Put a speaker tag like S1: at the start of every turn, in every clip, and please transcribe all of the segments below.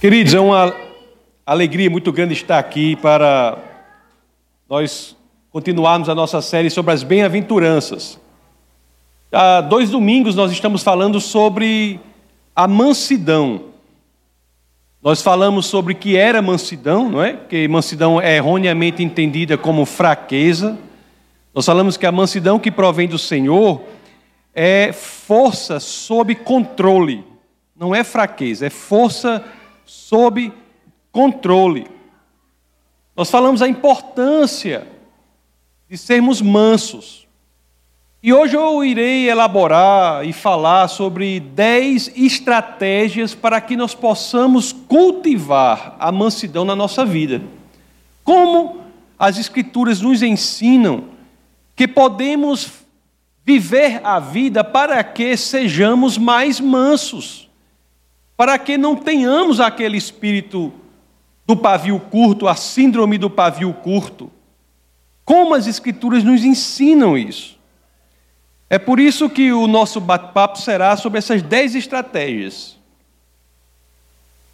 S1: Queridos, é uma alegria muito grande estar aqui para nós continuarmos a nossa série sobre as bem-aventuranças. Há dois domingos nós estamos falando sobre a mansidão. Nós falamos sobre o que era mansidão, não é? Porque mansidão é erroneamente entendida como fraqueza. Nós falamos que a mansidão que provém do Senhor é força sob controle, não é fraqueza, é força sob controle. Nós falamos a importância de sermos mansos. E hoje eu irei elaborar e falar sobre dez estratégias para que nós possamos cultivar a mansidão na nossa vida. Como as Escrituras nos ensinam que podemos viver a vida para que sejamos mais mansos para que não tenhamos aquele espírito do pavio curto, a síndrome do pavio curto. Como as Escrituras nos ensinam isso? É por isso que o nosso bate-papo será sobre essas dez estratégias.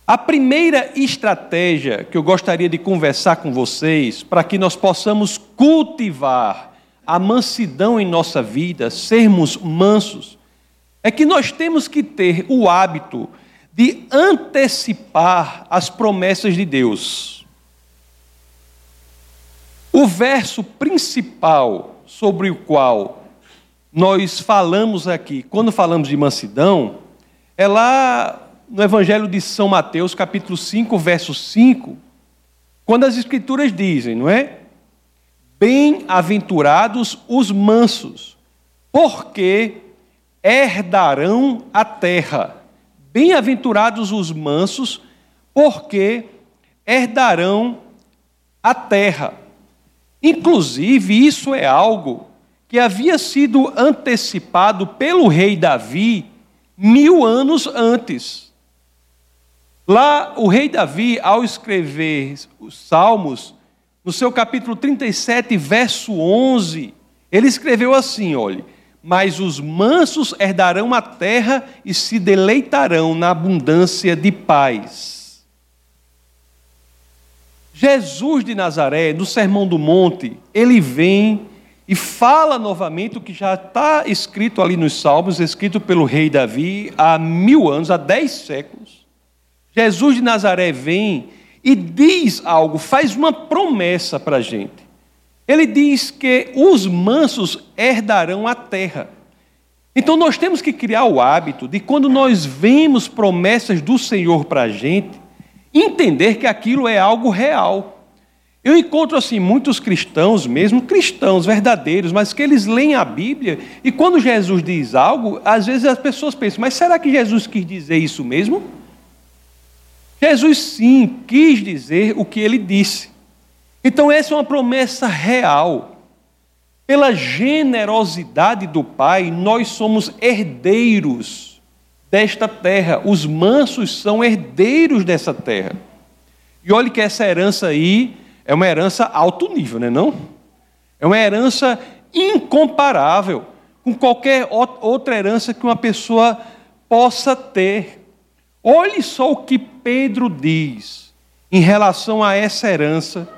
S1: A primeira estratégia que eu gostaria de conversar com vocês, para que nós possamos cultivar a mansidão em nossa vida, sermos mansos, é que nós temos que ter o hábito de antecipar as promessas de Deus. O verso principal sobre o qual nós falamos aqui, quando falamos de mansidão, é lá no Evangelho de São Mateus, capítulo 5, verso 5, quando as Escrituras dizem, não é? Bem-aventurados os mansos, porque herdarão a terra. Bem-aventurados os mansos, porque herdarão a terra. Inclusive, isso é algo que havia sido antecipado pelo rei Davi mil anos antes. Lá, o rei Davi, ao escrever os Salmos, no seu capítulo 37, verso 11, ele escreveu assim: olha mas os mansos herdarão a terra e se deleitarão na abundância de paz. Jesus de Nazaré, no Sermão do Monte, ele vem e fala novamente o que já está escrito ali nos Salmos, escrito pelo rei Davi há mil anos, há dez séculos. Jesus de Nazaré vem e diz algo, faz uma promessa para a gente. Ele diz que os mansos herdarão a terra. Então nós temos que criar o hábito de quando nós vemos promessas do Senhor para a gente, entender que aquilo é algo real. Eu encontro assim muitos cristãos, mesmo cristãos verdadeiros, mas que eles leem a Bíblia e quando Jesus diz algo, às vezes as pessoas pensam: mas será que Jesus quis dizer isso mesmo? Jesus sim quis dizer o que ele disse. Então, essa é uma promessa real. Pela generosidade do Pai, nós somos herdeiros desta terra. Os mansos são herdeiros dessa terra. E olhe que essa herança aí é uma herança alto nível, não é não? É uma herança incomparável com qualquer outra herança que uma pessoa possa ter. Olhe só o que Pedro diz em relação a essa herança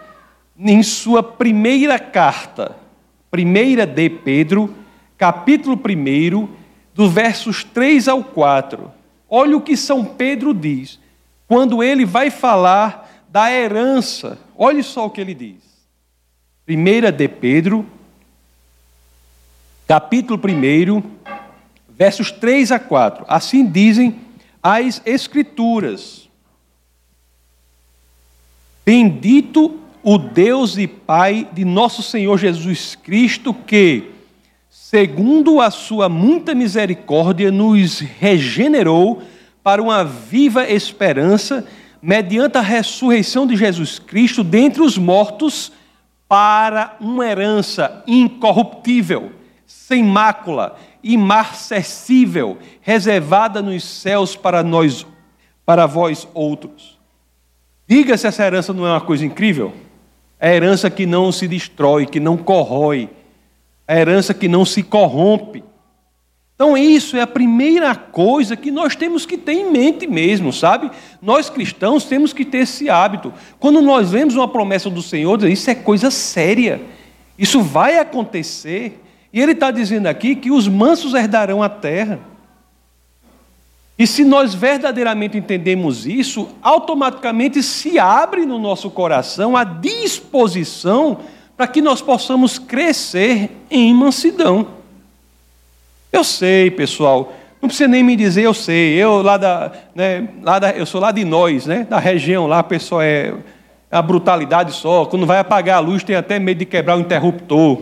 S1: em sua primeira carta, primeira de Pedro, capítulo 1, dos versos 3 ao 4. Olha o que São Pedro diz, quando ele vai falar da herança. Olhe só o que ele diz. Primeira de Pedro, capítulo 1, versos 3 a 4. Assim dizem as Escrituras. Bendito o Deus e Pai de nosso Senhor Jesus Cristo, que, segundo a sua muita misericórdia, nos regenerou para uma viva esperança, mediante a ressurreição de Jesus Cristo dentre os mortos, para uma herança incorruptível, sem mácula, imarcessível, reservada nos céus para nós, para vós outros. Diga se essa herança não é uma coisa incrível. É a herança que não se destrói, que não corrói. É a herança que não se corrompe. Então, isso é a primeira coisa que nós temos que ter em mente mesmo, sabe? Nós cristãos temos que ter esse hábito. Quando nós vemos uma promessa do Senhor, isso é coisa séria. Isso vai acontecer. E Ele está dizendo aqui que os mansos herdarão a terra. E se nós verdadeiramente entendemos isso, automaticamente se abre no nosso coração a disposição para que nós possamos crescer em mansidão. Eu sei, pessoal. Não precisa nem me dizer, eu sei. Eu lá da, né, lá da, eu sou lá de nós, né, da região lá, pessoal é a brutalidade só. Quando vai apagar a luz, tem até medo de quebrar o interruptor.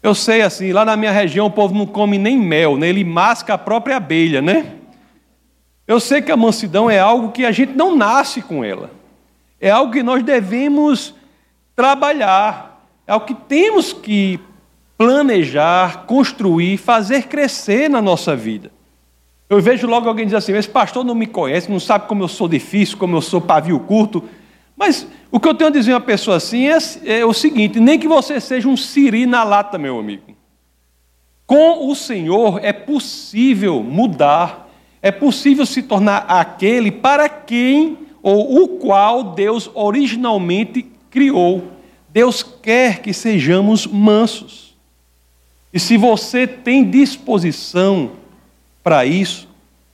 S1: Eu sei assim, lá na minha região o povo não come nem mel, né? Ele masca a própria abelha, né? Eu sei que a mansidão é algo que a gente não nasce com ela. É algo que nós devemos trabalhar. É algo que temos que planejar, construir, fazer crescer na nossa vida. Eu vejo logo alguém dizer assim: esse pastor não me conhece, não sabe como eu sou difícil, como eu sou pavio curto. Mas o que eu tenho a dizer a uma pessoa assim é, é o seguinte: nem que você seja um siri na lata, meu amigo. Com o Senhor é possível mudar, é possível se tornar aquele para quem ou o qual Deus originalmente criou. Deus quer que sejamos mansos. E se você tem disposição para isso,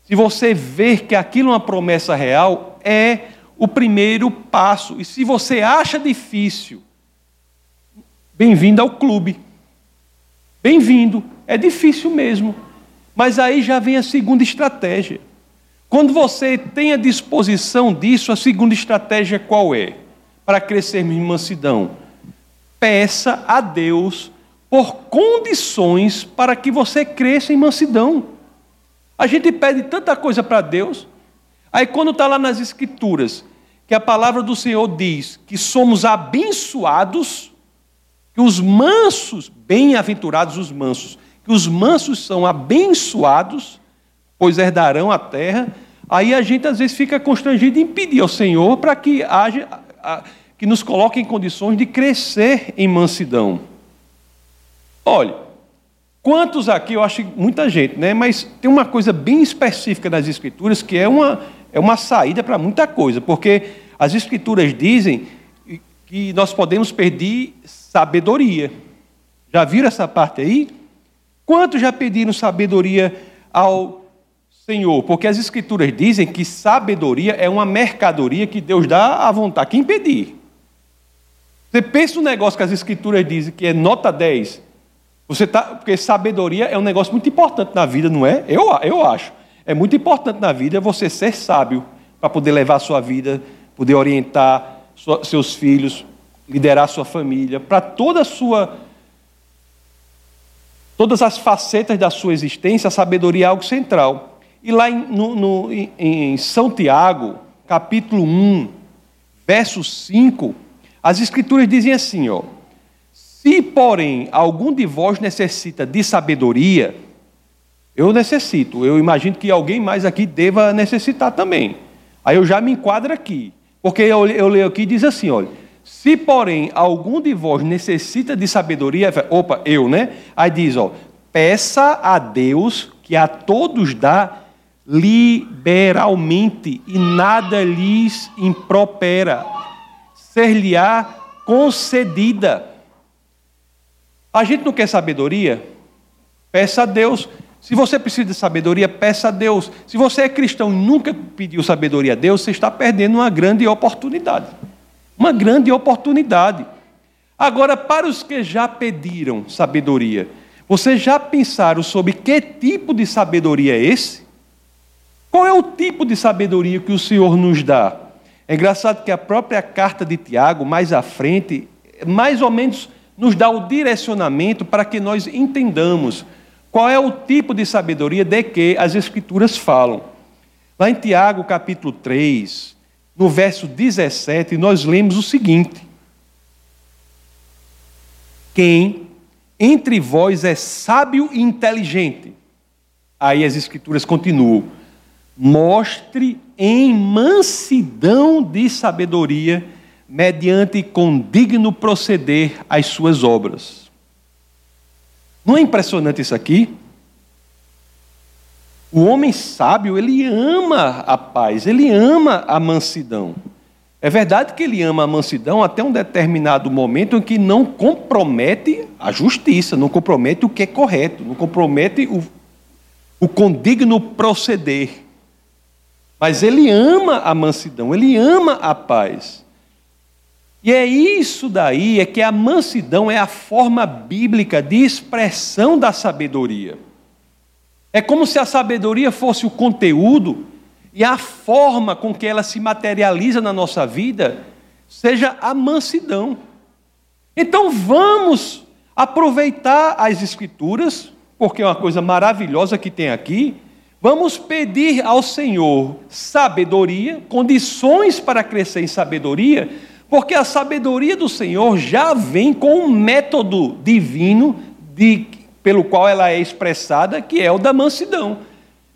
S1: se você ver que aquilo é uma promessa real, é o primeiro passo. E se você acha difícil, bem-vindo ao clube. Bem-vindo. É difícil mesmo. Mas aí já vem a segunda estratégia. Quando você tem a disposição disso, a segunda estratégia qual é? Para crescer em mansidão. Peça a Deus por condições para que você cresça em mansidão. A gente pede tanta coisa para Deus, aí quando está lá nas Escrituras, que a palavra do Senhor diz que somos abençoados, que os mansos, bem-aventurados os mansos, que os mansos são abençoados, pois herdarão a terra, aí a gente às vezes fica constrangido em pedir ao Senhor para que haja, que nos coloque em condições de crescer em mansidão. Olha, quantos aqui, eu acho muita gente, né? Mas tem uma coisa bem específica nas Escrituras que é uma, é uma saída para muita coisa, porque as Escrituras dizem que nós podemos perder sabedoria. Já viram essa parte aí? Quantos já pediram sabedoria ao Senhor? Porque as Escrituras dizem que sabedoria é uma mercadoria que Deus dá à vontade. Quem pedir? Você pensa no negócio que as Escrituras dizem que é nota 10, você tá, porque sabedoria é um negócio muito importante na vida, não é? Eu, eu acho. É muito importante na vida você ser sábio para poder levar a sua vida, poder orientar sua, seus filhos, liderar sua família, para toda a sua todas as facetas da sua existência, a sabedoria é algo central. E lá em, no, no, em São Tiago, capítulo 1, verso 5, as escrituras dizem assim, ó: se, porém, algum de vós necessita de sabedoria, eu necessito, eu imagino que alguém mais aqui deva necessitar também. Aí eu já me enquadro aqui, porque eu, eu leio aqui e diz assim: olha, se, porém, algum de vós necessita de sabedoria, opa, eu, né? Aí diz: ó, peça a Deus que a todos dá liberalmente e nada lhes impropera, ser-lhe-á concedida. A gente não quer sabedoria? Peça a Deus. Se você precisa de sabedoria, peça a Deus. Se você é cristão e nunca pediu sabedoria a Deus, você está perdendo uma grande oportunidade. Uma grande oportunidade. Agora, para os que já pediram sabedoria, vocês já pensaram sobre que tipo de sabedoria é esse? Qual é o tipo de sabedoria que o Senhor nos dá? É engraçado que a própria carta de Tiago, mais à frente, mais ou menos nos dá o direcionamento para que nós entendamos qual é o tipo de sabedoria de que as Escrituras falam. Lá em Tiago, capítulo 3, no verso 17, nós lemos o seguinte: Quem entre vós é sábio e inteligente? Aí as Escrituras continuam: Mostre em mansidão de sabedoria mediante condigno proceder as suas obras. Não é impressionante isso aqui? O homem sábio, ele ama a paz, ele ama a mansidão. É verdade que ele ama a mansidão até um determinado momento em que não compromete a justiça, não compromete o que é correto, não compromete o, o condigno proceder. Mas ele ama a mansidão, ele ama a paz. E é isso daí, é que a mansidão é a forma bíblica de expressão da sabedoria. É como se a sabedoria fosse o conteúdo e a forma com que ela se materializa na nossa vida seja a mansidão. Então vamos aproveitar as Escrituras, porque é uma coisa maravilhosa que tem aqui. Vamos pedir ao Senhor sabedoria, condições para crescer em sabedoria, porque a sabedoria do Senhor já vem com um método divino de, pelo qual ela é expressada, que é o da mansidão.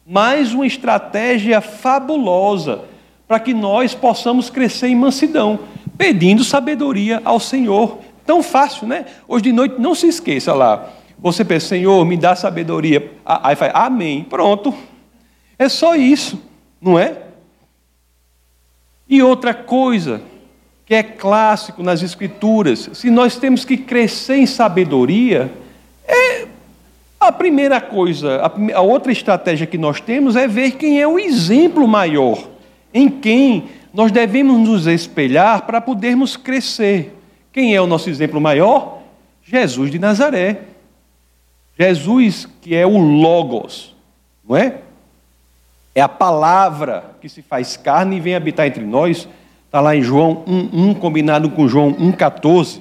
S1: Mais uma estratégia fabulosa para que nós possamos crescer em mansidão, pedindo sabedoria ao Senhor. Tão fácil, né? Hoje de noite, não se esqueça lá. Você pensa, Senhor, me dá sabedoria. Aí faz, Amém. Pronto. É só isso, não é? E outra coisa, que é clássico nas Escrituras, se nós temos que crescer em sabedoria, é a primeira coisa, a, outra estratégia que nós temos é ver quem é o exemplo maior, em quem nós devemos nos espelhar para podermos crescer. Quem é o nosso exemplo maior? Jesus de Nazaré. Jesus, que é o Logos, não é? É a palavra que se faz carne e vem habitar entre nós Está lá em João 1,1, combinado com João 1,14.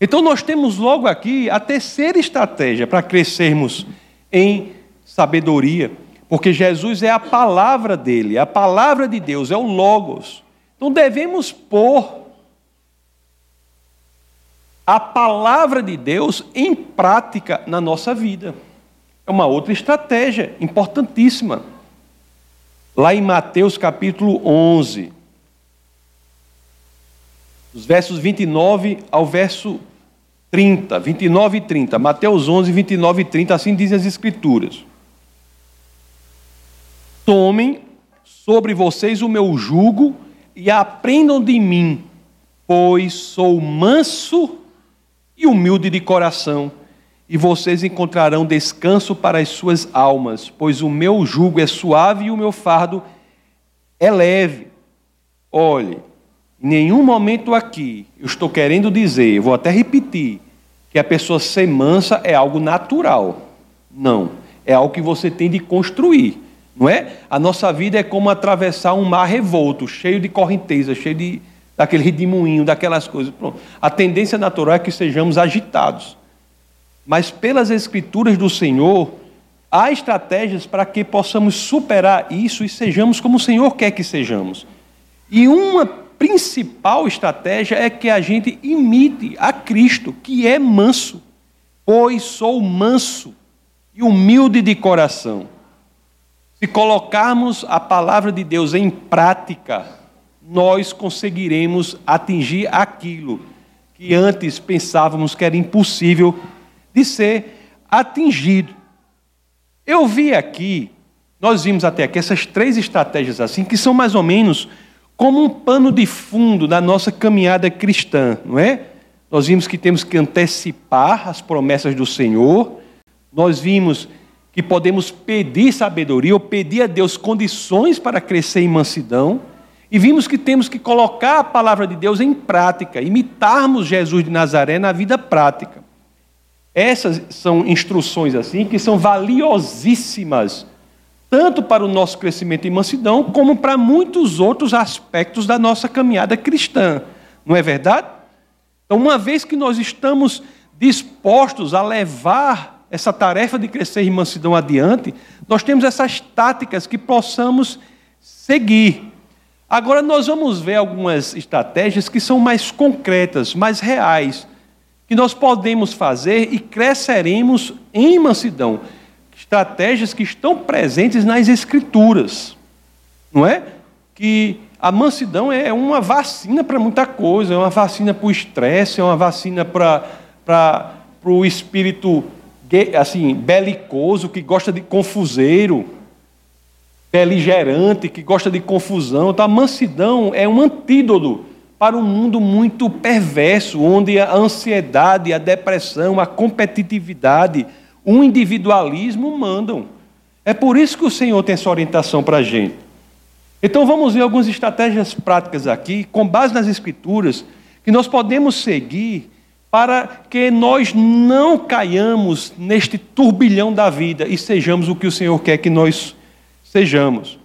S1: Então nós temos logo aqui a terceira estratégia para crescermos em sabedoria, porque Jesus é a palavra dele, a palavra de Deus, é o Logos. Então devemos pôr a palavra de Deus em prática na nossa vida. É uma outra estratégia importantíssima. Lá em Mateus capítulo 11, dos versos 29 ao verso 30, 29 e 30. Mateus 11, 29 e 30, assim dizem as Escrituras. Tomem sobre vocês o meu jugo e aprendam de mim, pois sou manso e humilde de coração, e vocês encontrarão descanso para as suas almas, pois o meu jugo é suave e o meu fardo é leve. Olhe, em nenhum momento aqui eu estou querendo dizer, vou até repetir, que a pessoa ser mansa é algo natural. Não. É algo que você tem de construir. Não é? A nossa vida é como atravessar um mar revolto, cheio de correnteza, cheio de daquele redemoinho, daquelas coisas. Pronto. A tendência natural é que sejamos agitados. Mas pelas escrituras do Senhor, há estratégias para que possamos superar isso e sejamos como o Senhor quer que sejamos. E uma principal estratégia é que a gente imite a Cristo, que é manso, pois sou manso e humilde de coração. Se colocarmos a palavra de Deus em prática, nós conseguiremos atingir aquilo que antes pensávamos que era impossível de ser atingido. Eu vi aqui, nós vimos até aqui essas três estratégias assim, que são mais ou menos como um pano de fundo da nossa caminhada cristã, não é? Nós vimos que temos que antecipar as promessas do Senhor, nós vimos que podemos pedir sabedoria ou pedir a Deus condições para crescer em mansidão, e vimos que temos que colocar a palavra de Deus em prática, imitarmos Jesus de Nazaré na vida prática. Essas são instruções assim que são valiosíssimas tanto para o nosso crescimento em mansidão, como para muitos outros aspectos da nossa caminhada cristã. Não é verdade? Então, uma vez que nós estamos dispostos a levar essa tarefa de crescer em mansidão adiante, nós temos essas táticas que possamos seguir. Agora, nós vamos ver algumas estratégias que são mais concretas, mais reais, que nós podemos fazer e cresceremos em mansidão estratégias que estão presentes nas Escrituras, não é? Que a mansidão é uma vacina para muita coisa, é uma vacina para o estresse, é uma vacina para, para, para o espírito assim, belicoso, que gosta de confuseiro, beligerante, que gosta de confusão. Então a mansidão é um antídoto para um mundo muito perverso, onde a ansiedade, a depressão, a competitividade, o individualismo mandam. É por isso que o Senhor tem essa orientação para a gente. Então vamos ver algumas estratégias práticas aqui, com base nas Escrituras, que nós podemos seguir para que nós não caiamos neste turbilhão da vida e sejamos o que o Senhor quer que nós sejamos.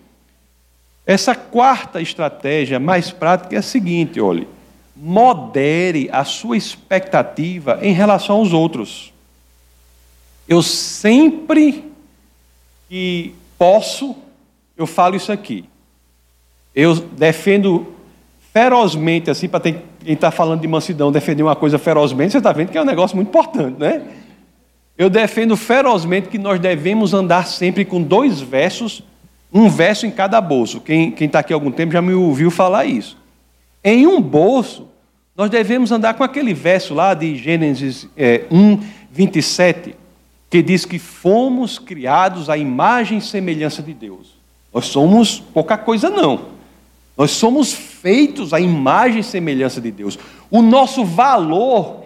S1: Essa quarta estratégia mais prática é a seguinte: olhe, modere a sua expectativa em relação aos outros. Eu sempre que posso, eu falo isso aqui. Eu defendo ferozmente, assim, para quem está falando de mansidão, defender uma coisa ferozmente, você está vendo que é um negócio muito importante, né? Eu defendo ferozmente que nós devemos andar sempre com dois versos, um verso em cada bolso. Quem está aqui há algum tempo já me ouviu falar isso. Em um bolso, nós devemos andar com aquele verso lá de Gênesis é, 1, 27, que diz que fomos criados à imagem e semelhança de Deus. Nós somos pouca coisa, não. Nós somos feitos à imagem e semelhança de Deus. O nosso valor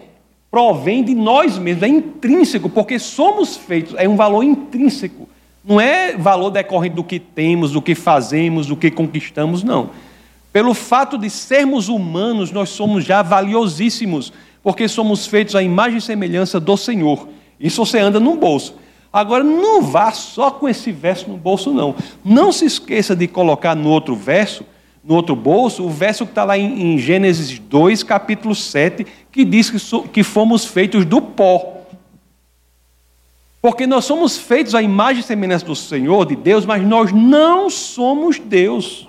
S1: provém de nós mesmos, é intrínseco, porque somos feitos, é um valor intrínseco. Não é valor decorrente do que temos, do que fazemos, do que conquistamos, não. Pelo fato de sermos humanos, nós somos já valiosíssimos, porque somos feitos à imagem e semelhança do Senhor. Isso você anda num bolso. Agora, não vá só com esse verso no bolso, não. Não se esqueça de colocar no outro verso no outro bolso, o verso que está lá em, em, Gênesis 2, capítulo 7, que diz que, so, que fomos feitos do pó. Porque nós somos feitos à imagem e semelhança do Senhor, de Deus, mas nós não somos Deus.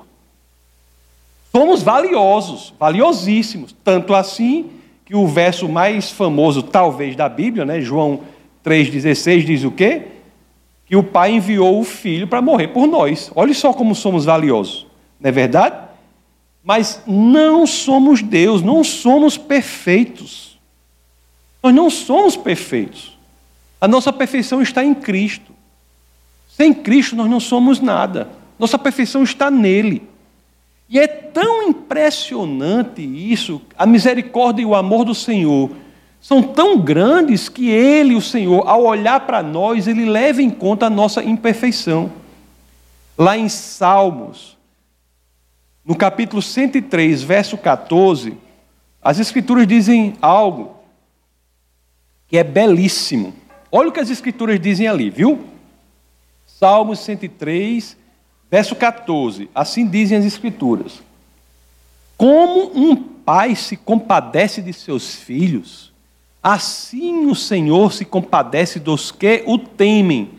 S1: Somos valiosos, valiosíssimos. Tanto assim que o verso mais famoso, talvez, da Bíblia, né, João 3,16, diz o quê? Que o Pai enviou o Filho para morrer por nós. Olha só como somos valiosos. Não é verdade? Mas não somos Deus, não somos perfeitos. Nós não somos perfeitos. A nossa perfeição está em Cristo. Sem Cristo nós não somos nada. Nossa perfeição está nele. E é tão impressionante isso, a misericórdia e o amor do Senhor são tão grandes que ele, o Senhor, ao olhar para nós, ele leva em conta a nossa imperfeição. Lá em Salmos, no capítulo 103, verso 14, as Escrituras dizem algo que é belíssimo. Olha o que as Escrituras dizem ali, viu? Salmos 103, verso 14. Assim dizem as Escrituras: Como um pai se compadece de seus filhos, assim o Senhor se compadece dos que o temem,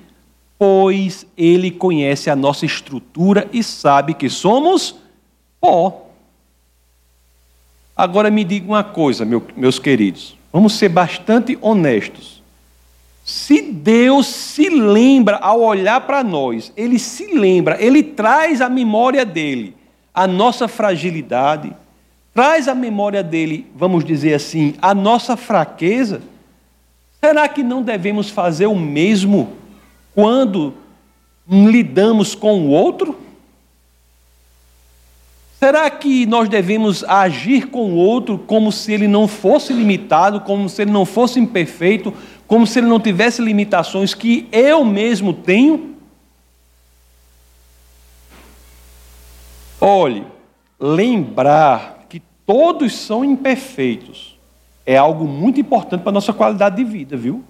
S1: pois ele conhece a nossa estrutura e sabe que somos pó. Agora me diga uma coisa, meu, meus queridos, vamos ser bastante honestos. Se Deus se lembra ao olhar para nós, Ele se lembra, Ele traz à memória dele a nossa fragilidade, traz à memória dele, vamos dizer assim, a nossa fraqueza, será que não devemos fazer o mesmo quando lidamos com o outro? Será que nós devemos agir com o outro como se ele não fosse limitado, como se ele não fosse imperfeito, como se ele não tivesse limitações que eu mesmo tenho? Olhe, lembrar todos são imperfeitos é algo muito importante para a nossa qualidade de vida, viu?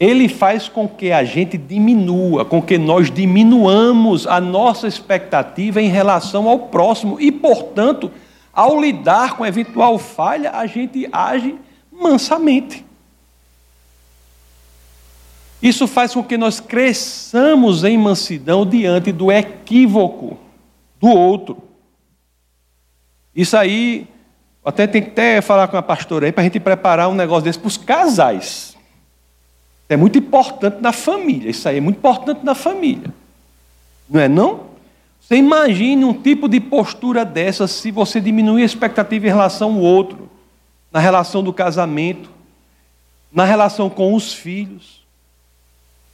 S1: ele faz com que a gente diminua, com que nós diminuamos a nossa expectativa em relação ao próximo e, portanto, ao lidar com eventual falha, a gente age mansamente. Isso faz com que nós cresçamos em mansidão diante do equívoco do outro. Isso aí, até tem que até falar com a pastora aí para a gente preparar um negócio desse para os casais. É muito importante na família. Isso aí é muito importante na família. Não é não? Você imagine um tipo de postura dessa se você diminuir a expectativa em relação ao outro, na relação do casamento, na relação com os filhos,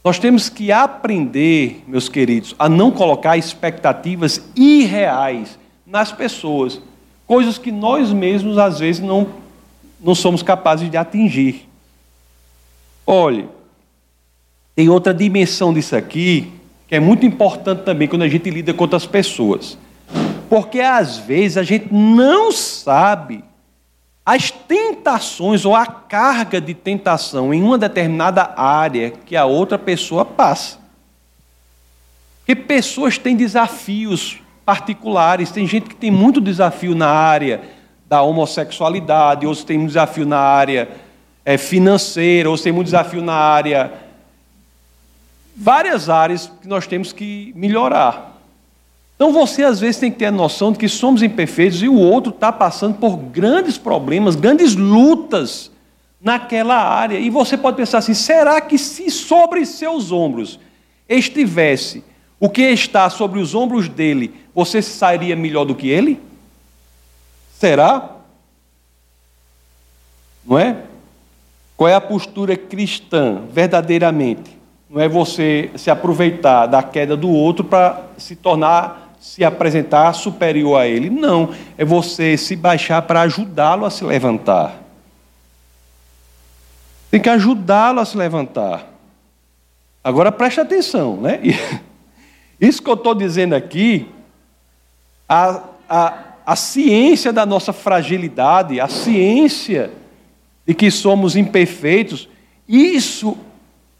S1: Nós temos que aprender, meus queridos, a não colocar expectativas irreais nas pessoas, coisas que nós mesmos às vezes não, não somos capazes de atingir. Olhe, tem outra dimensão disso aqui que é muito importante também quando a gente lida com outras pessoas. Porque às vezes a gente não sabe as tentações ou a carga de tentação em uma determinada área que a outra pessoa passa. Porque pessoas têm desafios particulares, tem gente que tem muito desafio na área da homossexualidade, outros têm desafio na área é, financeira, outros têm muito desafio na área. Várias áreas que nós temos que melhorar. Então você às vezes tem que ter a noção de que somos imperfeitos e o outro está passando por grandes problemas, grandes lutas naquela área. E você pode pensar assim: será que se sobre seus ombros estivesse o que está sobre os ombros dele, você sairia melhor do que ele? Será? Não é? Qual é a postura cristã, verdadeiramente? Não é você se aproveitar da queda do outro para se tornar se apresentar superior a ele. Não, é você se baixar para ajudá-lo a se levantar. Tem que ajudá-lo a se levantar. Agora preste atenção, né? Isso que eu estou dizendo aqui, a, a, a ciência da nossa fragilidade, a ciência de que somos imperfeitos, isso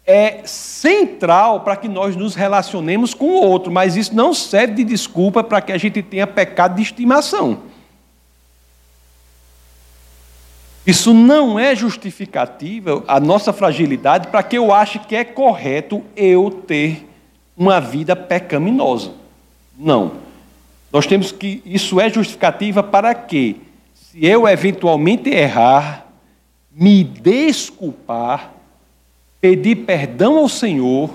S1: é central para que nós nos relacionemos com o outro, mas isso não serve de desculpa para que a gente tenha pecado de estimação. Isso não é justificativa a nossa fragilidade para que eu ache que é correto eu ter uma vida pecaminosa. Não. Nós temos que isso é justificativa para que se eu eventualmente errar, me desculpar pedir perdão ao Senhor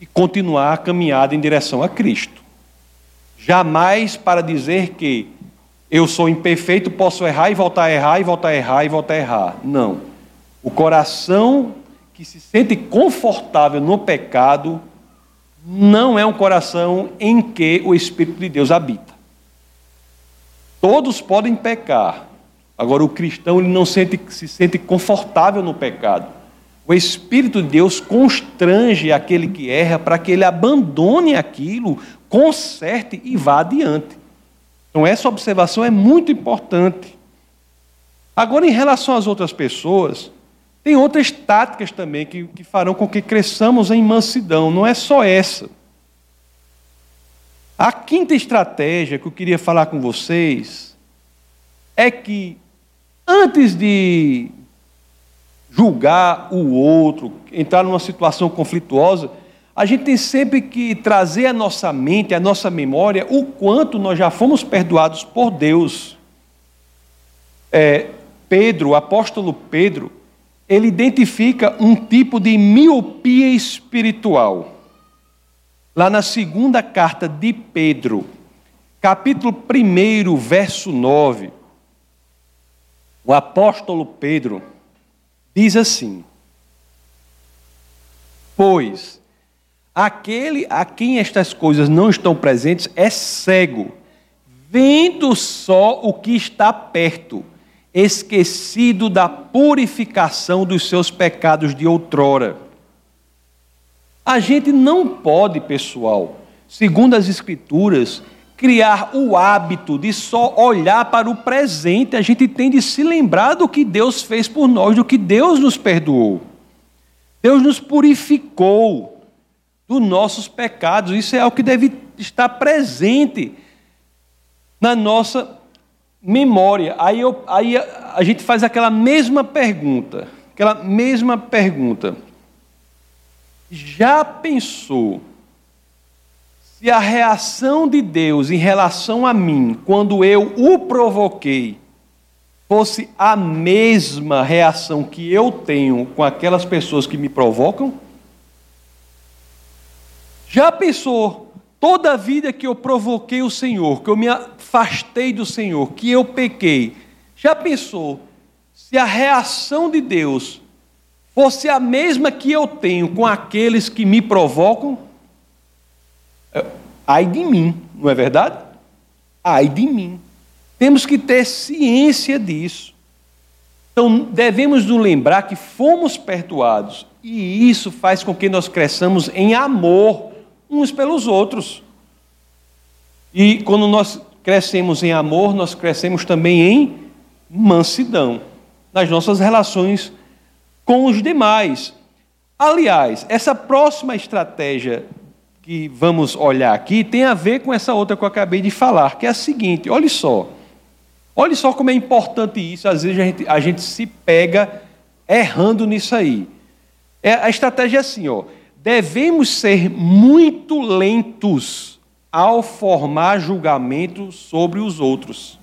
S1: e continuar a caminhada em direção a Cristo. Jamais para dizer que eu sou imperfeito, posso errar e voltar a errar, e voltar a errar e voltar a errar. Não. O coração que se sente confortável no pecado não é um coração em que o Espírito de Deus habita. Todos podem pecar. Agora, o cristão ele não sente, se sente confortável no pecado. O Espírito de Deus constrange aquele que erra para que ele abandone aquilo, conserte e vá adiante. Então, essa observação é muito importante. Agora, em relação às outras pessoas, tem outras táticas também que, que farão com que cresçamos em mansidão, não é só essa. A quinta estratégia que eu queria falar com vocês é que, antes de julgar o outro, entrar numa situação conflituosa, a gente tem sempre que trazer à nossa mente, à nossa memória, o quanto nós já fomos perdoados por Deus. É, Pedro, o apóstolo Pedro, ele identifica um tipo de miopia espiritual. Lá na segunda carta de Pedro, capítulo 1, verso 9, o apóstolo Pedro, diz assim: Pois aquele a quem estas coisas não estão presentes é cego, vendo só o que está perto, esquecido da purificação dos seus pecados de outrora. A gente não pode, pessoal, segundo as Escrituras, criar o hábito de só olhar para o presente, a gente tem de se lembrar do que Deus fez por nós, do que Deus nos perdoou. Deus nos purificou dos nossos pecados. Isso é algo que deve estar presente na nossa memória. Aí, eu, aí a, a gente faz aquela mesma pergunta, aquela mesma pergunta. Já pensou se a reação de Deus em relação a mim, quando eu o provoquei, fosse a mesma reação que eu tenho com aquelas pessoas que me provocam? Já pensou toda a vida que eu provoquei o Senhor, que eu me afastei do Senhor, que eu pequei? Já pensou se a reação de Deus fosse a mesma que eu tenho com aqueles que me provocam, é, ai de mim, não é verdade? Ai de mim. Temos que ter ciência disso. Então, devemos nos lembrar que fomos perdoados, e isso faz com que nós cresçamos em amor uns pelos outros. E quando nós crescemos em amor, nós crescemos também em mansidão nas nossas relações com os demais. Aliás, essa próxima estratégia que vamos olhar aqui tem a ver com essa outra que eu acabei de falar, que é a seguinte: olha só. Olha só como é importante isso. Às vezes a gente, a gente se pega errando nisso aí. É, a estratégia é assim: ó, devemos ser muito lentos ao formar julgamento sobre os outros.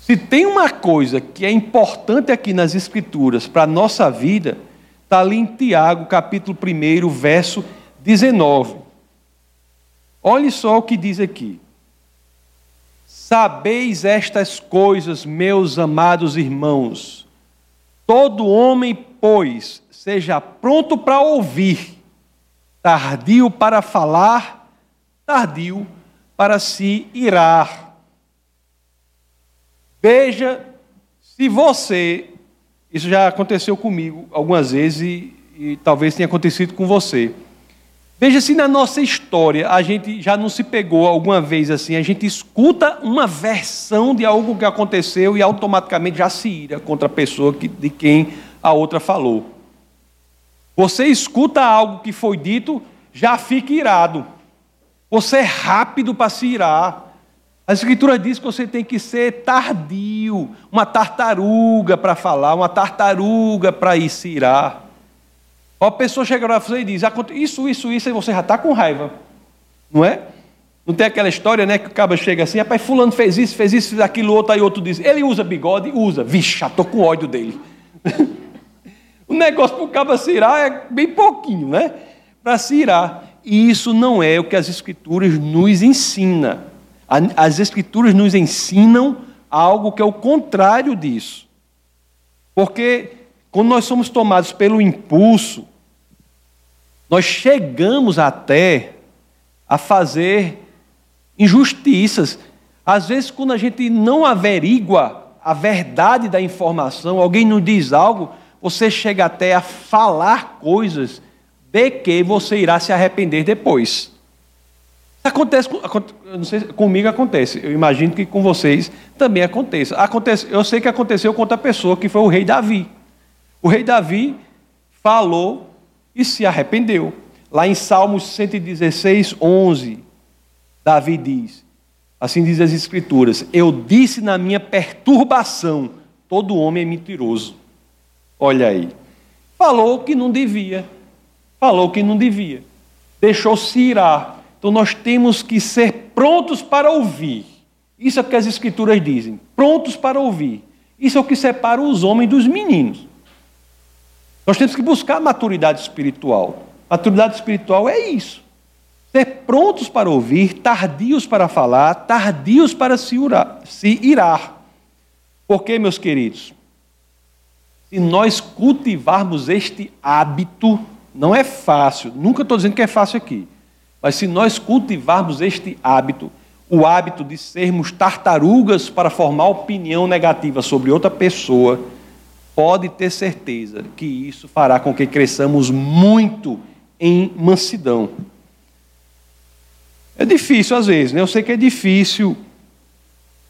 S1: Se tem uma coisa que é importante aqui nas Escrituras para a nossa vida, está ali em Tiago, capítulo 1, verso 19. Olhe só o que diz aqui. Sabeis estas coisas, meus amados irmãos. Todo homem, pois, seja pronto para ouvir, tardio para falar, tardio para se irar Veja se você, isso já aconteceu comigo algumas vezes e, e talvez tenha acontecido com você. Veja se na nossa história a gente já não se pegou alguma vez assim, a gente escuta uma versão de algo que aconteceu e automaticamente já se ira contra a pessoa que, de quem a outra falou. Você escuta algo que foi dito, já fica irado. Você é rápido para se irar. A Escritura diz que você tem que ser tardio, uma tartaruga para falar, uma tartaruga para incirar. A pessoa chega para você e diz: Isso, isso, isso, e você já está com raiva. Não é? Não tem aquela história, né? Que o cabo chega assim: Rapaz, Fulano fez isso, fez isso, fez aquilo, outro, aí outro diz: Ele usa bigode? Usa. Vixe, estou com ódio dele. o negócio para o cabo se irar é bem pouquinho, né? Para se irar. E isso não é o que as Escrituras nos ensinam. As Escrituras nos ensinam algo que é o contrário disso. Porque quando nós somos tomados pelo impulso, nós chegamos até a fazer injustiças. Às vezes, quando a gente não averigua a verdade da informação, alguém nos diz algo, você chega até a falar coisas de que você irá se arrepender depois. Acontece, não sei, comigo acontece. Eu imagino que com vocês também aconteça. acontece. Eu sei que aconteceu com outra pessoa, que foi o rei Davi. O rei Davi falou e se arrependeu. Lá em Salmos 116, 11, Davi diz: Assim diz as Escrituras: Eu disse na minha perturbação, todo homem é mentiroso. Olha aí. Falou que não devia. Falou que não devia. Deixou-se irar então nós temos que ser prontos para ouvir. Isso é o que as Escrituras dizem: prontos para ouvir. Isso é o que separa os homens dos meninos. Nós temos que buscar maturidade espiritual. Maturidade espiritual é isso. Ser prontos para ouvir, tardios para falar, tardios para se, urar, se irar. Porque, meus queridos, se nós cultivarmos este hábito, não é fácil, nunca estou dizendo que é fácil aqui, mas se nós cultivarmos este hábito, o hábito de sermos tartarugas para formar opinião negativa sobre outra pessoa, pode ter certeza que isso fará com que cresçamos muito em mansidão. É difícil às vezes, né? Eu sei que é difícil.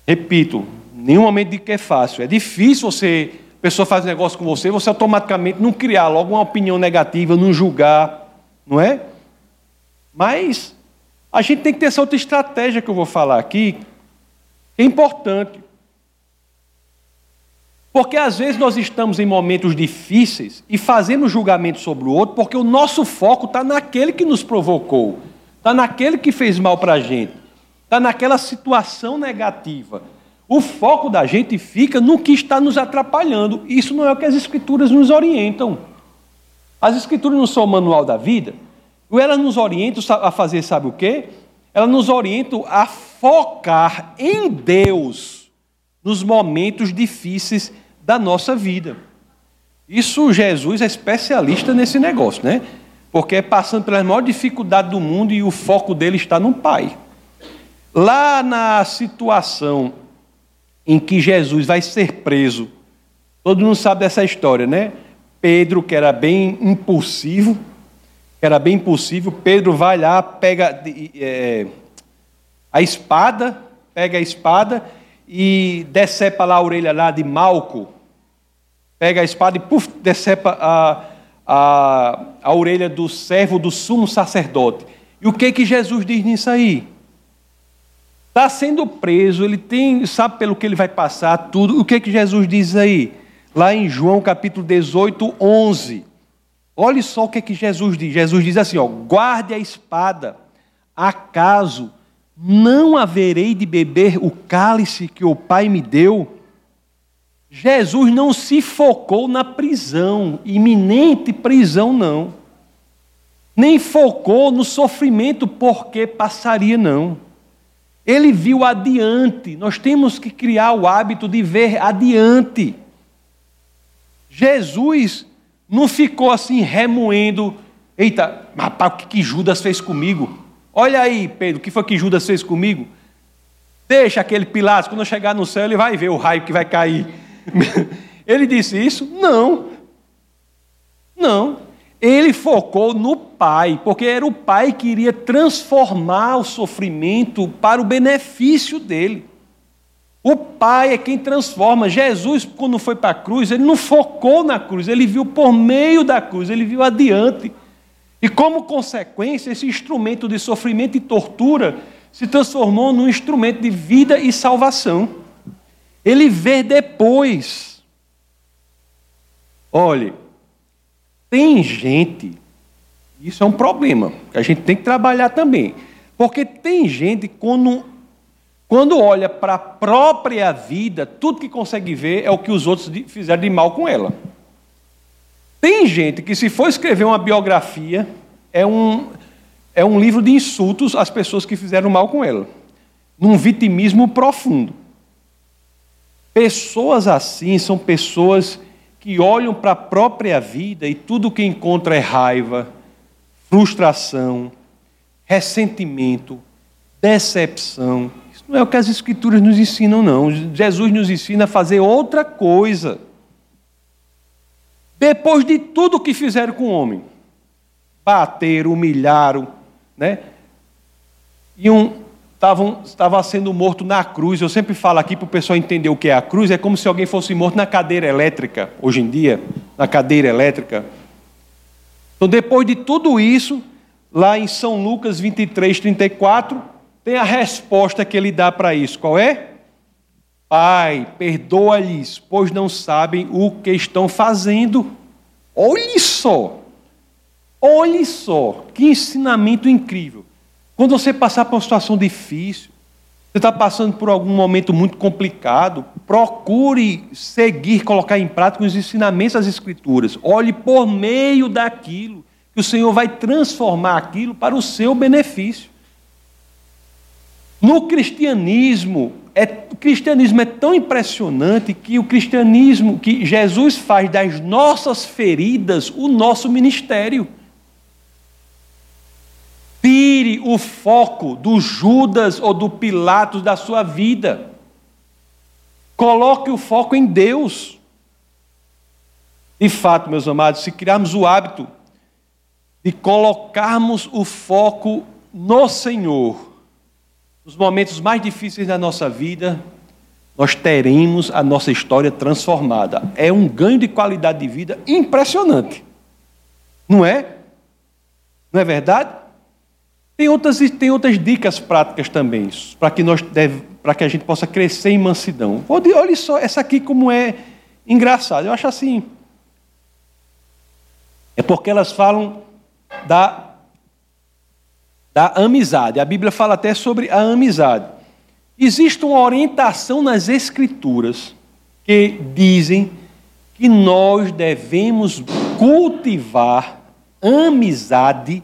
S1: Repito, nenhum momento de que é fácil. É difícil você, pessoa faz negócio com você, você automaticamente não criar logo uma opinião negativa, não julgar, não é? Mas a gente tem que ter essa outra estratégia que eu vou falar aqui, que é importante. Porque às vezes nós estamos em momentos difíceis e fazemos julgamento sobre o outro, porque o nosso foco está naquele que nos provocou, está naquele que fez mal para a gente, está naquela situação negativa. O foco da gente fica no que está nos atrapalhando. Isso não é o que as Escrituras nos orientam. As Escrituras não são o manual da vida. Ela nos orienta a fazer, sabe o quê? Ela nos orienta a focar em Deus nos momentos difíceis da nossa vida. Isso Jesus é especialista nesse negócio, né? Porque é passando pela maior dificuldade do mundo e o foco dele está no Pai. Lá na situação em que Jesus vai ser preso, todo mundo sabe dessa história, né? Pedro, que era bem impulsivo, que era bem impulsivo, Pedro vai lá, pega é, a espada, pega a espada e decepa lá a orelha lá de Malco, pega a espada e puf, decepa a, a, a orelha do servo do sumo sacerdote. E o que que Jesus diz nisso aí? Está sendo preso, ele tem, sabe pelo que ele vai passar, tudo. O que que Jesus diz aí? Lá em João capítulo 18, 11. Olhe só o que que Jesus diz. Jesus diz assim, ó, guarde a espada, acaso não haverei de beber o cálice que o Pai me deu? Jesus não se focou na prisão, iminente prisão, não. Nem focou no sofrimento porque passaria, não. Ele viu adiante. Nós temos que criar o hábito de ver adiante. Jesus não ficou assim remoendo. Eita, rapaz, o que Judas fez comigo? Olha aí, Pedro, o que foi que Judas fez comigo? Deixa aquele Pilatos, quando eu chegar no céu, ele vai ver o raio que vai cair. Ele disse isso? Não. Não. Ele focou no Pai, porque era o Pai que iria transformar o sofrimento para o benefício dele. O Pai é quem transforma. Jesus, quando foi para a cruz, ele não focou na cruz, ele viu por meio da cruz, ele viu adiante. E como consequência, esse instrumento de sofrimento e tortura se transformou num instrumento de vida e salvação. Ele vê depois. Olhe, tem gente, isso é um problema, que a gente tem que trabalhar também. Porque tem gente, quando, quando olha para a própria vida, tudo que consegue ver é o que os outros fizeram de mal com ela. Tem gente que, se for escrever uma biografia, é um, é um livro de insultos às pessoas que fizeram mal com ela, num vitimismo profundo. Pessoas assim são pessoas que olham para a própria vida e tudo que encontra é raiva, frustração, ressentimento, decepção. Isso não é o que as Escrituras nos ensinam, não. Jesus nos ensina a fazer outra coisa. Depois de tudo que fizeram com o homem, bateram, humilharam, né? E um estava sendo morto na cruz. Eu sempre falo aqui para o pessoal entender o que é a cruz, é como se alguém fosse morto na cadeira elétrica, hoje em dia, na cadeira elétrica. Então, depois de tudo isso, lá em São Lucas 23, 34, tem a resposta que ele dá para isso. Qual é? Pai, perdoa-lhes, pois não sabem o que estão fazendo. Olhe só, olhe só, que ensinamento incrível. Quando você passar por uma situação difícil, você está passando por algum momento muito complicado, procure seguir, colocar em prática os ensinamentos das Escrituras. Olhe por meio daquilo, que o Senhor vai transformar aquilo para o seu benefício. No cristianismo, é, o cristianismo é tão impressionante que o cristianismo, que Jesus faz das nossas feridas o nosso ministério. O foco do Judas ou do Pilatos da sua vida. Coloque o foco em Deus. De fato, meus amados, se criarmos o hábito de colocarmos o foco no Senhor, nos momentos mais difíceis da nossa vida, nós teremos a nossa história transformada. É um ganho de qualidade de vida impressionante. Não é? Não é verdade? Tem outras, tem outras dicas práticas também, para que, nós deve, para que a gente possa crescer em mansidão. Olha só, essa aqui como é engraçada. Eu acho assim. É porque elas falam da da amizade. A Bíblia fala até sobre a amizade. Existe uma orientação nas Escrituras que dizem que nós devemos cultivar amizade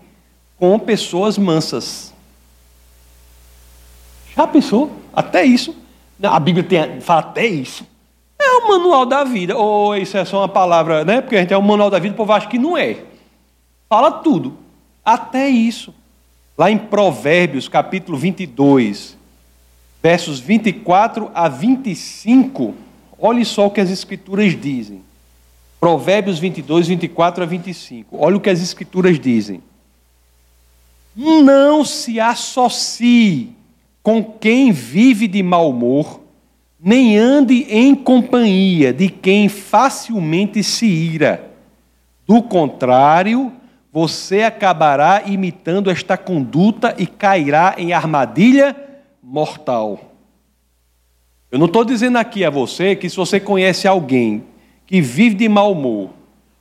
S1: com pessoas mansas. Já pensou? Até isso. A Bíblia tem, fala até isso. É o manual da vida. Ou isso é só uma palavra, né? Porque a gente é o manual da vida, o povo acha que não é. Fala tudo. Até isso. Lá em Provérbios, capítulo 22, versos 24 a 25, olhe só o que as Escrituras dizem. Provérbios 22, 24 a 25. Olha o que as Escrituras dizem. Não se associe com quem vive de mau humor, nem ande em companhia de quem facilmente se ira. Do contrário, você acabará imitando esta conduta e cairá em armadilha mortal. Eu não estou dizendo aqui a você que se você conhece alguém que vive de mau humor,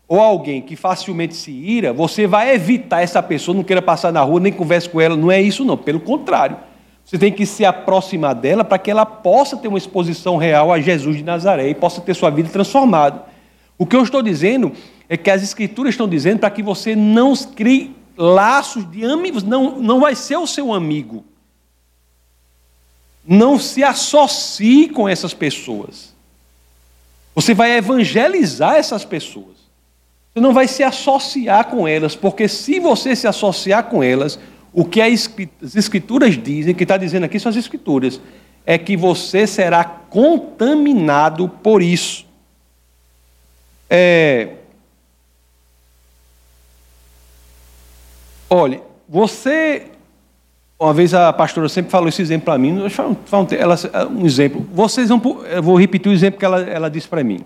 S1: ou alguém que facilmente se ira, você vai evitar essa pessoa, não queira passar na rua, nem converse com ela. Não é isso, não. Pelo contrário. Você tem que se aproximar dela para que ela possa ter uma exposição real a Jesus de Nazaré e possa ter sua vida transformada. O que eu estou dizendo é que as Escrituras estão dizendo para que você não crie laços de amigos, não, não vai ser o seu amigo. Não se associe com essas pessoas. Você vai evangelizar essas pessoas. Você não vai se associar com elas, porque se você se associar com elas, o que as Escrituras dizem, que está dizendo aqui são as Escrituras, é que você será contaminado por isso. É... Olha, você. Uma vez a pastora sempre falou esse exemplo para mim, ela, um exemplo. Vocês vão. Eu vou repetir o exemplo que ela, ela disse para mim.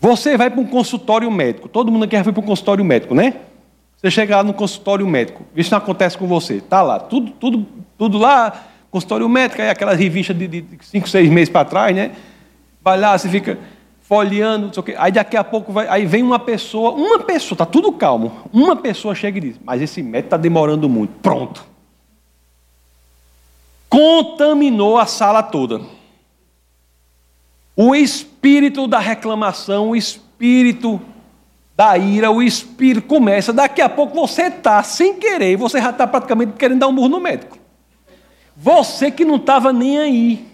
S1: Você vai para um consultório médico. Todo mundo aqui já foi para um consultório médico, né? Você chega lá no consultório médico, isso não acontece com você. Está lá, tudo, tudo, tudo lá, consultório médico, aí aquelas revistas de, de cinco, seis meses para trás, né? Vai lá, você fica folheando, não sei o quê. Aí daqui a pouco vai, aí vem uma pessoa, uma pessoa, está tudo calmo. Uma pessoa chega e diz, mas esse médico está demorando muito. Pronto. Contaminou a sala toda. O espírito da reclamação, o espírito da ira, o espírito começa. Daqui a pouco você está, sem querer, você já está praticamente querendo dar um burro no médico. Você que não estava nem aí.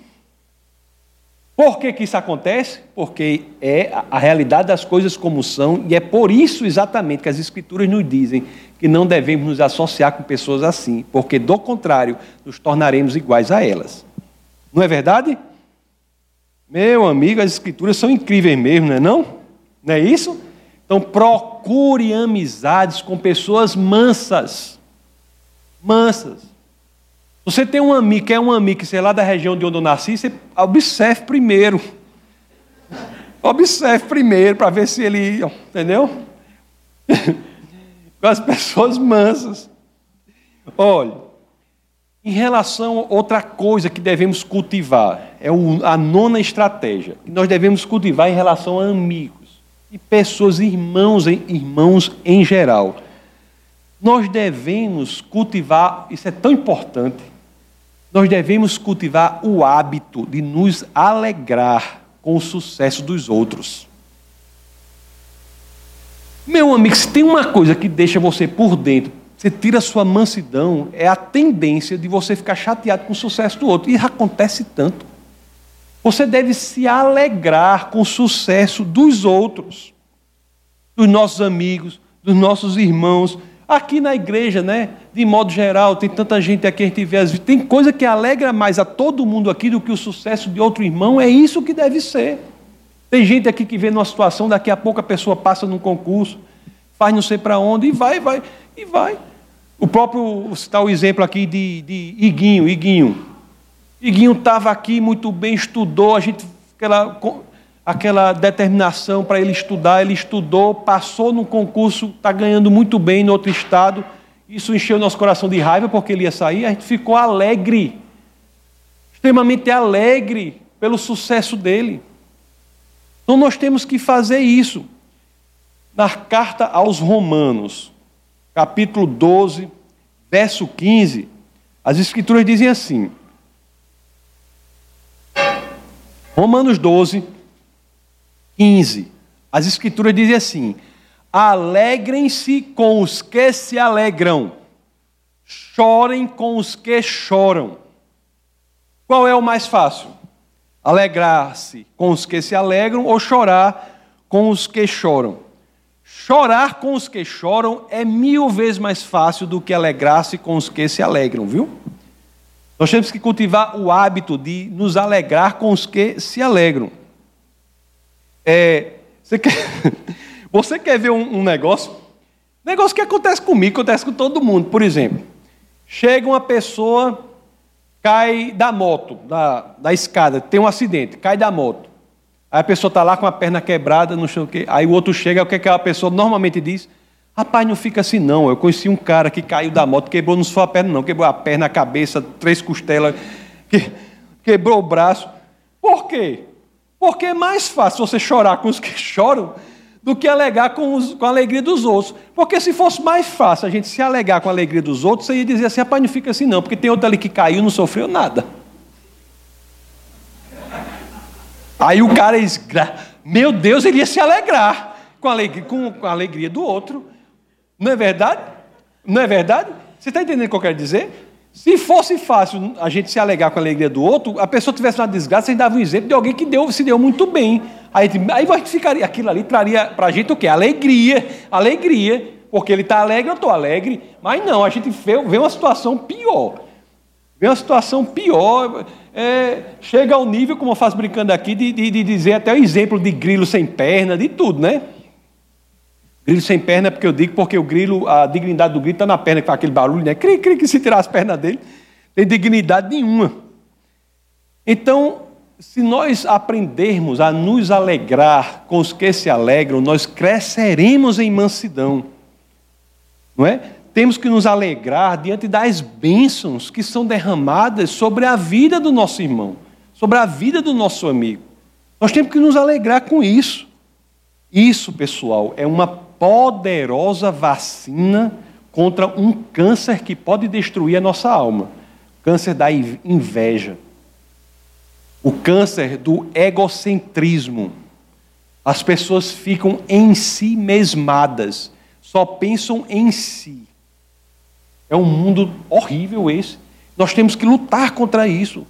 S1: Por que, que isso acontece? Porque é a realidade das coisas como são, e é por isso exatamente que as Escrituras nos dizem que não devemos nos associar com pessoas assim, porque do contrário, nos tornaremos iguais a elas. Não é verdade? Meu amigo, as Escrituras são incríveis mesmo, não é não? Não é isso? Então procure amizades com pessoas mansas. Mansas. Você tem um amigo, quer um amigo que sei lá da região de onde eu nasci, você observe primeiro. Observe primeiro para ver se ele, entendeu? com as pessoas mansas. Olha, em relação a outra coisa que devemos cultivar, é a nona estratégia que nós devemos cultivar em relação a amigos e pessoas, irmãos, irmãos em geral. Nós devemos cultivar, isso é tão importante, nós devemos cultivar o hábito de nos alegrar com o sucesso dos outros. Meu amigo, se tem uma coisa que deixa você por dentro, você tira a sua mansidão, é a tendência de você ficar chateado com o sucesso do outro. E acontece tanto. Você deve se alegrar com o sucesso dos outros, dos nossos amigos, dos nossos irmãos. Aqui na igreja, né? De modo geral, tem tanta gente aqui, a gente vê as Tem coisa que alegra mais a todo mundo aqui do que o sucesso de outro irmão. É isso que deve ser. Tem gente aqui que vê numa situação, daqui a pouco a pessoa passa num concurso, faz não sei para onde, e vai, vai, e vai. O próprio, citar o exemplo aqui de, de Iguinho, Iguinho. Iguinho estava aqui muito bem, estudou, a gente, aquela, aquela determinação para ele estudar, ele estudou, passou no concurso, está ganhando muito bem no outro estado. Isso encheu nosso coração de raiva porque ele ia sair, a gente ficou alegre, extremamente alegre pelo sucesso dele. Então nós temos que fazer isso. Na carta aos Romanos, capítulo 12, verso 15, as Escrituras dizem assim: Romanos 12, 15. As Escrituras dizem assim: Alegrem-se com os que se alegram, chorem com os que choram. Qual é o mais fácil? Alegrar-se com os que se alegram ou chorar com os que choram. Chorar com os que choram é mil vezes mais fácil do que alegrar-se com os que se alegram, viu? Nós temos que cultivar o hábito de nos alegrar com os que se alegram. É, você, quer, você quer ver um, um negócio? Negócio que acontece comigo, acontece com todo mundo. Por exemplo, chega uma pessoa, cai da moto, da, da escada, tem um acidente, cai da moto. Aí a pessoa está lá com a perna quebrada, não sei o quê. Aí o outro chega, o que, é que a pessoa normalmente diz? Rapaz, não fica assim não. Eu conheci um cara que caiu da moto, quebrou não só a perna, não, quebrou a perna, a cabeça, três costelas, que, quebrou o braço. Por quê? Porque é mais fácil você chorar com os que choram do que alegar com, os, com a alegria dos outros. Porque se fosse mais fácil a gente se alegar com a alegria dos outros, você ia dizer assim, rapaz, não fica assim não, porque tem outro ali que caiu e não sofreu nada. Aí o cara diz, meu Deus, ele ia se alegrar com a alegria, com a alegria do outro. Não é verdade? Não é verdade? Você está entendendo o que eu quero dizer? Se fosse fácil a gente se alegar com a alegria do outro, a pessoa tivesse uma desgraça, você dava um exemplo de alguém que deu, se deu muito bem. Aí, aí a gente ficaria, aquilo ali traria para a gente o quê? Alegria. Alegria. Porque ele está alegre, eu estou alegre. Mas não, a gente vê, vê uma situação pior. Vê uma situação pior é, chega ao nível, como eu faço brincando aqui, de, de, de dizer até o exemplo de grilo sem perna, de tudo, né? Grilo sem perna, porque eu digo, porque o grilo, a dignidade do grilo está na perna, que faz aquele barulho, né? Cri, cri, que se tirar as pernas dele, tem dignidade nenhuma. Então, se nós aprendermos a nos alegrar com os que se alegram, nós cresceremos em mansidão. Não é? Temos que nos alegrar diante das bênçãos que são derramadas sobre a vida do nosso irmão, sobre a vida do nosso amigo. Nós temos que nos alegrar com isso. Isso, pessoal, é uma poderosa vacina contra um câncer que pode destruir a nossa alma câncer da inveja, o câncer do egocentrismo. As pessoas ficam em si mesmadas, só pensam em si. É um mundo horrível esse. Nós temos que lutar contra isso.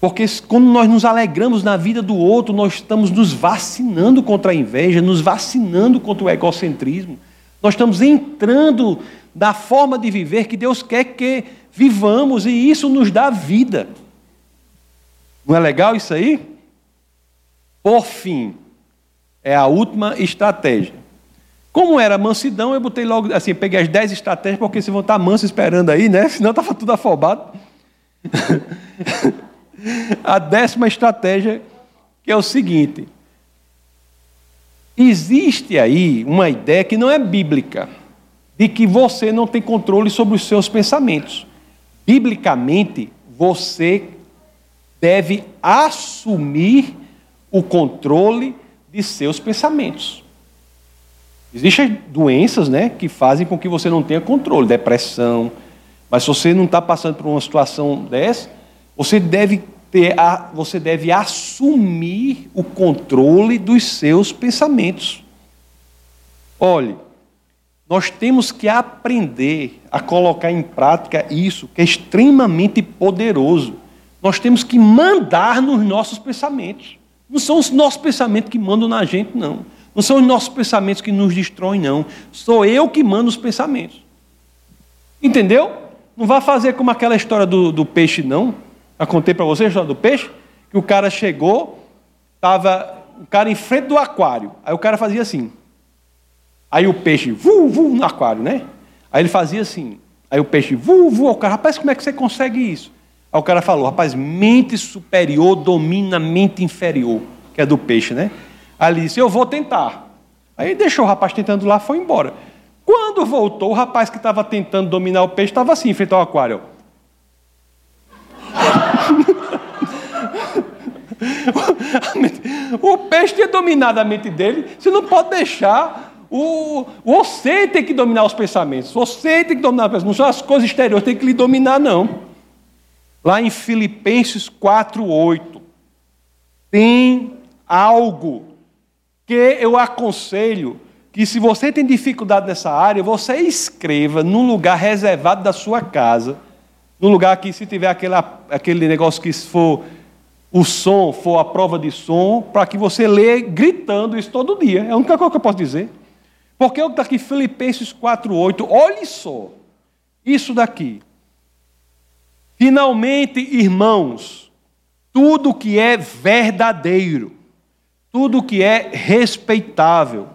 S1: Porque quando nós nos alegramos na vida do outro, nós estamos nos vacinando contra a inveja, nos vacinando contra o egocentrismo. Nós estamos entrando da forma de viver que Deus quer que vivamos e isso nos dá vida. Não é legal isso aí? Por fim, é a última estratégia. Como era mansidão, eu botei logo, assim, peguei as 10 estratégias, porque se vão estar manso esperando aí, né? Senão estava tudo afobado. a décima estratégia, que é o seguinte: existe aí uma ideia que não é bíblica, de que você não tem controle sobre os seus pensamentos. Biblicamente, você deve assumir o controle de seus pensamentos. Existem doenças né, que fazem com que você não tenha controle, depressão. Mas se você não está passando por uma situação dessa, você deve, ter a, você deve assumir o controle dos seus pensamentos. Olhe, nós temos que aprender a colocar em prática isso, que é extremamente poderoso. Nós temos que mandar nos nossos pensamentos. Não são os nossos pensamentos que mandam na gente, não. Não são os nossos pensamentos que nos destroem, não. Sou eu que mando os pensamentos. Entendeu? Não vá fazer como aquela história do, do peixe, não. Eu contei para vocês a história do peixe, que o cara chegou, estava o cara em frente do aquário. Aí o cara fazia assim. Aí o peixe, vu, vu, no aquário, né? Aí ele fazia assim. Aí o peixe, vu, vu, o cara, rapaz, como é que você consegue isso? Aí o cara falou, rapaz, mente superior domina mente inferior, que é do peixe, né? Disse: Eu vou tentar. Aí deixou o rapaz tentando lá, foi embora. Quando voltou, o rapaz que estava tentando dominar o peixe estava assim, feito ao aquário. o peixe tinha dominado a mente dele. Você não pode deixar. O, você tem que dominar os pensamentos. Você tem que dominar os pensamentos. Não são as coisas exteriores, tem que lhe dominar, não. Lá em Filipenses 4,8. Tem algo que eu aconselho que se você tem dificuldade nessa área, você escreva num lugar reservado da sua casa, num lugar que se tiver aquele, aquele negócio que for o som for a prova de som, para que você leia gritando isso todo dia. É a única coisa que eu posso dizer. Porque está aqui Filipenses 4,8. Olhe só. Isso daqui. Finalmente, irmãos, tudo que é verdadeiro, tudo que é respeitável,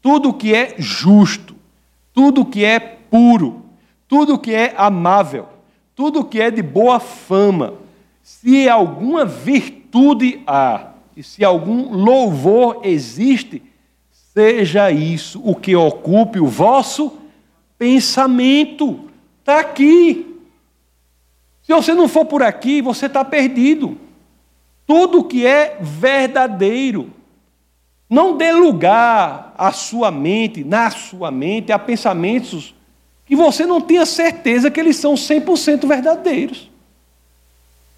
S1: tudo que é justo, tudo que é puro, tudo que é amável, tudo que é de boa fama, se alguma virtude há e se algum louvor existe, seja isso o que ocupe o vosso pensamento. Está aqui. Se você não for por aqui, você está perdido. Tudo que é verdadeiro. Não dê lugar à sua mente, na sua mente, a pensamentos que você não tenha certeza que eles são 100% verdadeiros.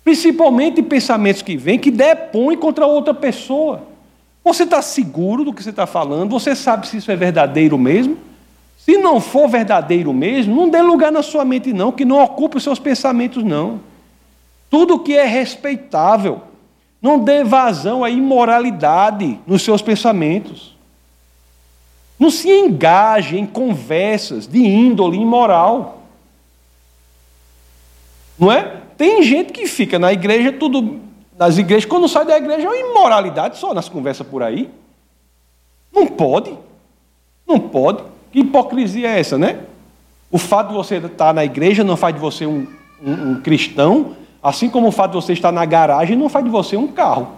S1: Principalmente pensamentos que vêm que depõem contra outra pessoa. Você está seguro do que você está falando? Você sabe se isso é verdadeiro mesmo? Se não for verdadeiro mesmo, não dê lugar na sua mente, não, que não ocupe os seus pensamentos, não. Tudo que é respeitável, não dê vazão à imoralidade nos seus pensamentos. Não se engaje em conversas de índole imoral. Não é? Tem gente que fica na igreja, tudo. Nas igrejas, quando sai da igreja, é uma imoralidade só nas conversas por aí. Não pode. Não pode. Que hipocrisia é essa, né? O fato de você estar na igreja não faz de você um, um, um cristão, assim como o fato de você estar na garagem não faz de você um carro.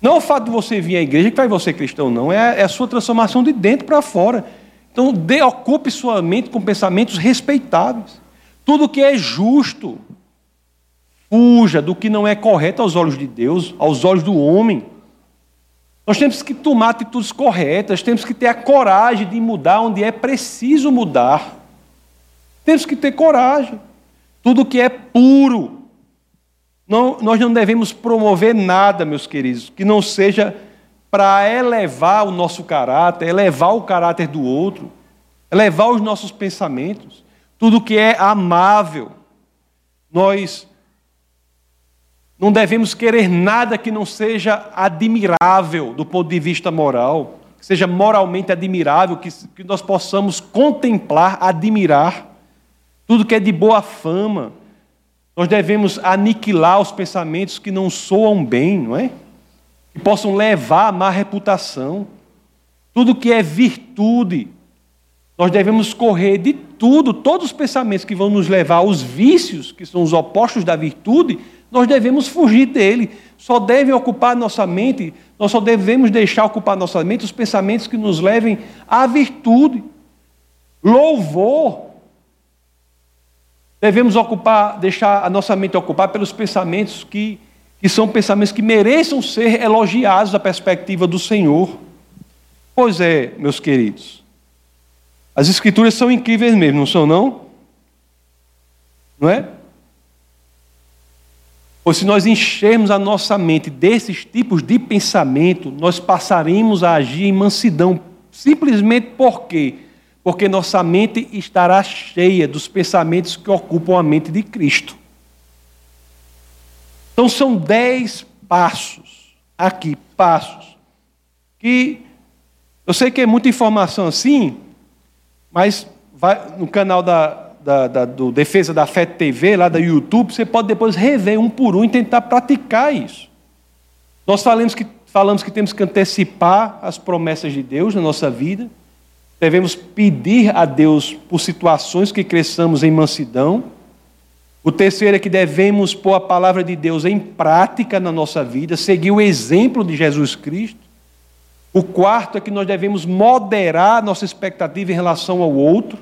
S1: Não é o fato de você vir à igreja que faz você cristão, não. É, é a sua transformação de dentro para fora. Então, ocupe sua mente com pensamentos respeitáveis. Tudo que é justo, fuja do que não é correto aos olhos de Deus, aos olhos do homem. Nós temos que tomar atitudes corretas, temos que ter a coragem de mudar onde é preciso mudar. Temos que ter coragem. Tudo que é puro. Não, nós não devemos promover nada, meus queridos, que não seja para elevar o nosso caráter, elevar o caráter do outro, elevar os nossos pensamentos. Tudo que é amável. Nós não devemos querer nada que não seja admirável do ponto de vista moral, que seja moralmente admirável, que, que nós possamos contemplar, admirar. Tudo que é de boa fama. Nós devemos aniquilar os pensamentos que não soam bem, não é? Que possam levar a má reputação. Tudo que é virtude. Nós devemos correr de tudo, todos os pensamentos que vão nos levar aos vícios, que são os opostos da virtude, nós devemos fugir dele. Só devem ocupar nossa mente, nós só devemos deixar ocupar nossa mente os pensamentos que nos levem à virtude. Louvor. Devemos ocupar, deixar a nossa mente ocupar pelos pensamentos que, que são pensamentos que mereçam ser elogiados da perspectiva do Senhor. Pois é, meus queridos. As escrituras são incríveis mesmo, não são não? Não é? Pois se nós enchermos a nossa mente desses tipos de pensamento, nós passaremos a agir em mansidão, simplesmente por quê? Porque nossa mente estará cheia dos pensamentos que ocupam a mente de Cristo. Então são dez passos, aqui, passos, que eu sei que é muita informação assim, mas vai no canal da, da, da, do Defesa da Fé TV, lá da YouTube, você pode depois rever um por um e tentar praticar isso. Nós falamos que, falamos que temos que antecipar as promessas de Deus na nossa vida, devemos pedir a Deus por situações que cresçamos em mansidão. O terceiro é que devemos pôr a palavra de Deus em prática na nossa vida, seguir o exemplo de Jesus Cristo. O quarto é que nós devemos moderar nossa expectativa em relação ao outro.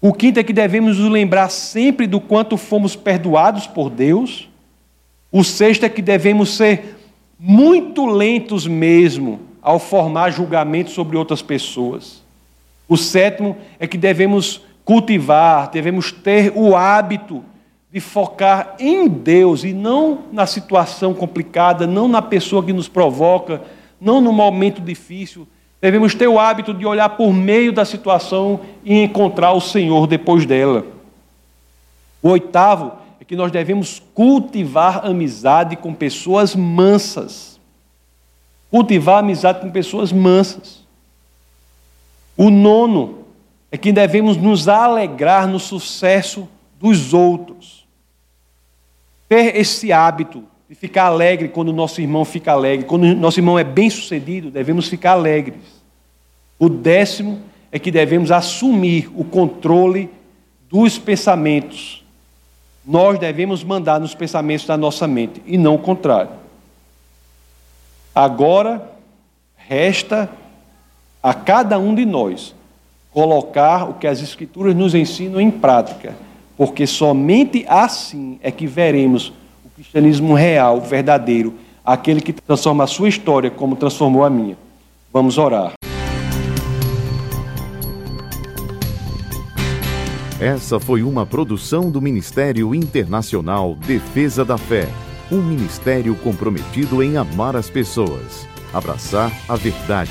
S1: O quinto é que devemos nos lembrar sempre do quanto fomos perdoados por Deus. O sexto é que devemos ser muito lentos mesmo ao formar julgamentos sobre outras pessoas. O sétimo é que devemos cultivar, devemos ter o hábito de focar em Deus e não na situação complicada, não na pessoa que nos provoca, não no momento difícil, Devemos ter o hábito de olhar por meio da situação e encontrar o Senhor depois dela. O oitavo é que nós devemos cultivar amizade com pessoas mansas. Cultivar amizade com pessoas mansas. O nono é que devemos nos alegrar no sucesso dos outros. Ter esse hábito de ficar alegre quando o nosso irmão fica alegre. Quando o nosso irmão é bem sucedido, devemos ficar alegres. O décimo é que devemos assumir o controle dos pensamentos. Nós devemos mandar nos pensamentos da nossa mente e não o contrário. Agora, resta a cada um de nós colocar o que as Escrituras nos ensinam em prática, porque somente assim é que veremos o cristianismo real, verdadeiro, aquele que transforma a sua história como transformou a minha. Vamos orar.
S2: Essa foi uma produção do Ministério Internacional Defesa da Fé, um ministério comprometido em amar as pessoas, abraçar a verdade